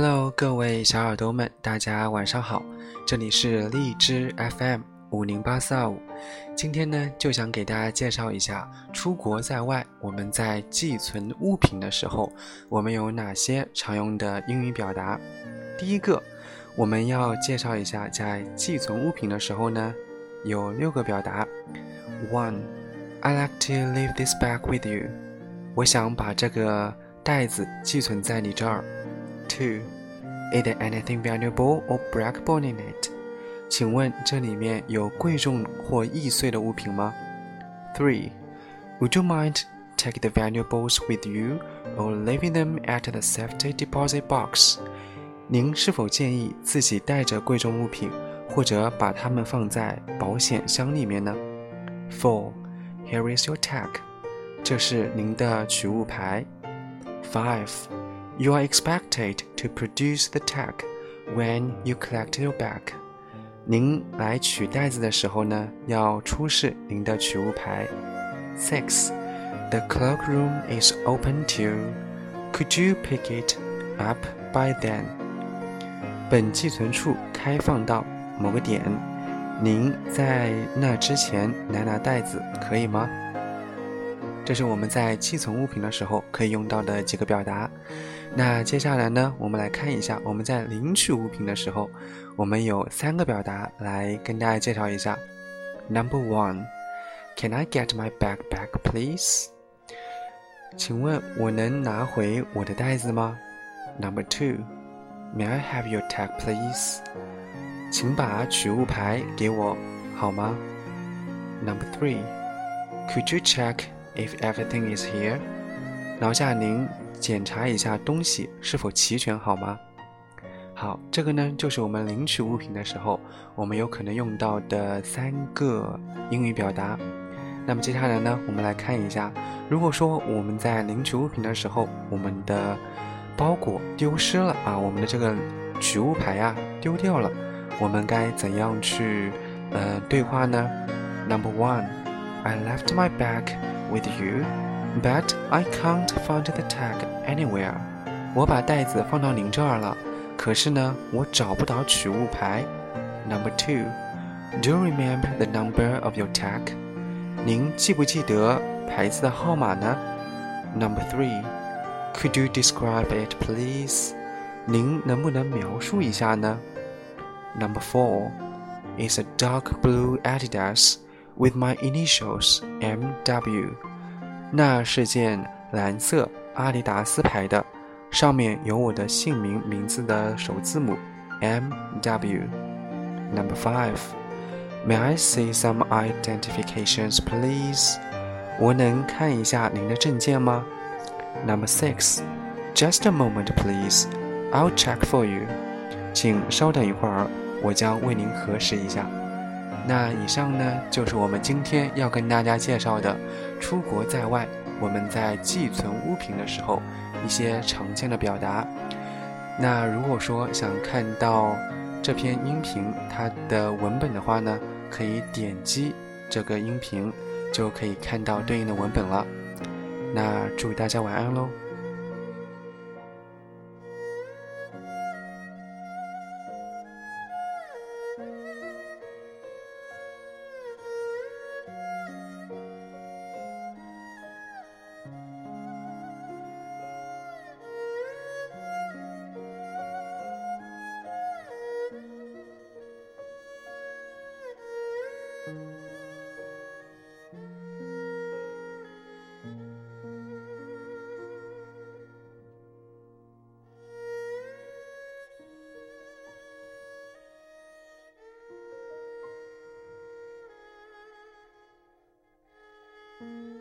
Hello，各位小耳朵们，大家晚上好，这里是荔枝 FM 五零八四二五。今天呢，就想给大家介绍一下，出国在外，我们在寄存物品的时候，我们有哪些常用的英语表达。第一个，我们要介绍一下，在寄存物品的时候呢，有六个表达。One, I like to leave this bag with you。我想把这个袋子寄存在你这儿。Two. Is there anything valuable or breakable in it？请问这里面有贵重或易碎的物品吗？Three. Would you mind taking the valuables with you or leaving them at the safety deposit box？您是否建议自己带着贵重物品，或者把它们放在保险箱里面呢？Four. Here is your tag。这是您的取物牌。Five. You are expected to produce the tag when you collect your bag。您来取袋子的时候呢，要出示您的取物牌。Six, the cloakroom is open too. Could you pick it up by then？本寄存处开放到某个点，您在那之前拿拿袋子，可以吗？ 这是我们在寄存物品的时候可以用到的几个表达。那接下来呢，我们来看一下我们在领取物品的时候，我们有三个表达来跟大家介绍一下。Number one, Can I get my bag back, please？请问我能拿回我的袋子吗？Number two, May I have your tag, please？请把取物牌给我好吗？Number three, Could you check if everything is here？劳驾您。检查一下东西是否齐全，好吗？好，这个呢就是我们领取物品的时候，我们有可能用到的三个英语表达。那么接下来呢，我们来看一下，如果说我们在领取物品的时候，我们的包裹丢失了啊，我们的这个取物牌呀丢掉了，我们该怎样去呃对话呢？Number one, I left my bag with you. But I can't find the tag anywhere。我把袋子放到您这儿了，可是呢，我找不到取物牌。Number two, do you remember the number of your tag？您记不记得牌子的号码呢？Number three, could you describe it, please？您能不能描述一下呢？Number four, it's a dark blue Adidas with my initials M.W. 那是件蓝色阿迪达斯牌的，上面有我的姓名名字的首字母 M W。Number five, may I see some identifications, please? 我能看一下您的证件吗？Number six, just a moment, please. I'll check for you. 请稍等一会儿，我将为您核实一下。 那以上呢，就是我们今天要跟大家介绍的，出国在外，我们在寄存物品的时候一些常见的表达。那如果说想看到这篇音频它的文本的话呢，可以点击这个音频，就可以看到对应的文本了。那祝大家晚安喽。thank mm -hmm. you